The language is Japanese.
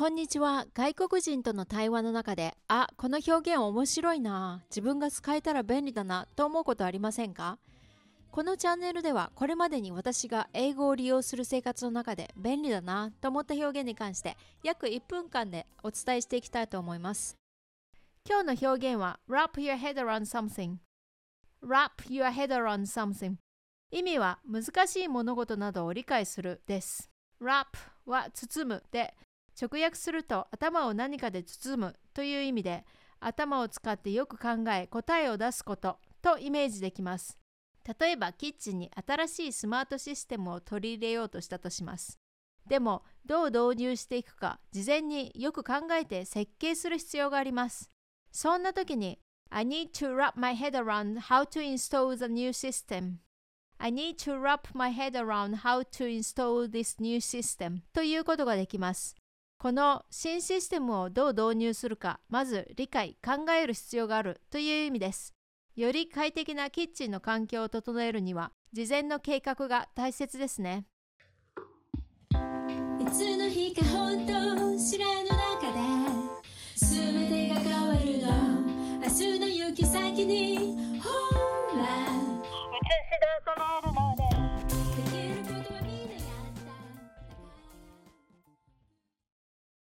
こんにちは。外国人との対話の中で、あ、この表現面白いな。自分が使えたら便利だな。と思うことありませんか？このチャンネルでは、これまでに私が英語を利用する生活の中で便利だなと思った表現に関して、約1分間でお伝えしていきたいと思います。今日の表現は wrap your head around something wrap your head around something 意味は難しい物事などを理解するです wrap は包むで直訳すると頭を何かで包むという意味で頭を使ってよく考え答えを出すこととイメージできます。例えばキッチンに新しいスマートシステムを取り入れようとしたとします。でもどう導入していくか事前によく考えて設計する必要があります。そんな時に I need to wrap my head around how to install the new system. I need to wrap my head around how to install this new system. ということができます。この新システムをどう導入するかまず理解考える必要があるという意味です。より快適なキッチンの環境を整えるには事前の計画が大切ですね。いつの日か本当